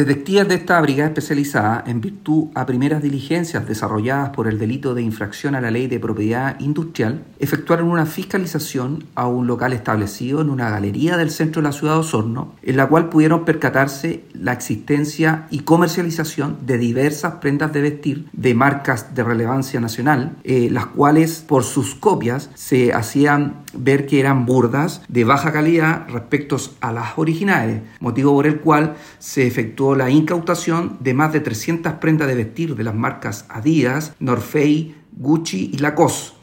Detectives de esta brigada especializada, en virtud a primeras diligencias desarrolladas por el delito de infracción a la ley de propiedad industrial, efectuaron una fiscalización a un local establecido en una galería del centro de la ciudad de Osorno, en la cual pudieron percatarse la existencia y comercialización de diversas prendas de vestir de marcas de relevancia nacional, eh, las cuales por sus copias se hacían ver que eran burdas de baja calidad respecto a las originales, motivo por el cual se efectuó la incautación de más de 300 prendas de vestir de las marcas Adidas, Norfei, Gucci y Lacoste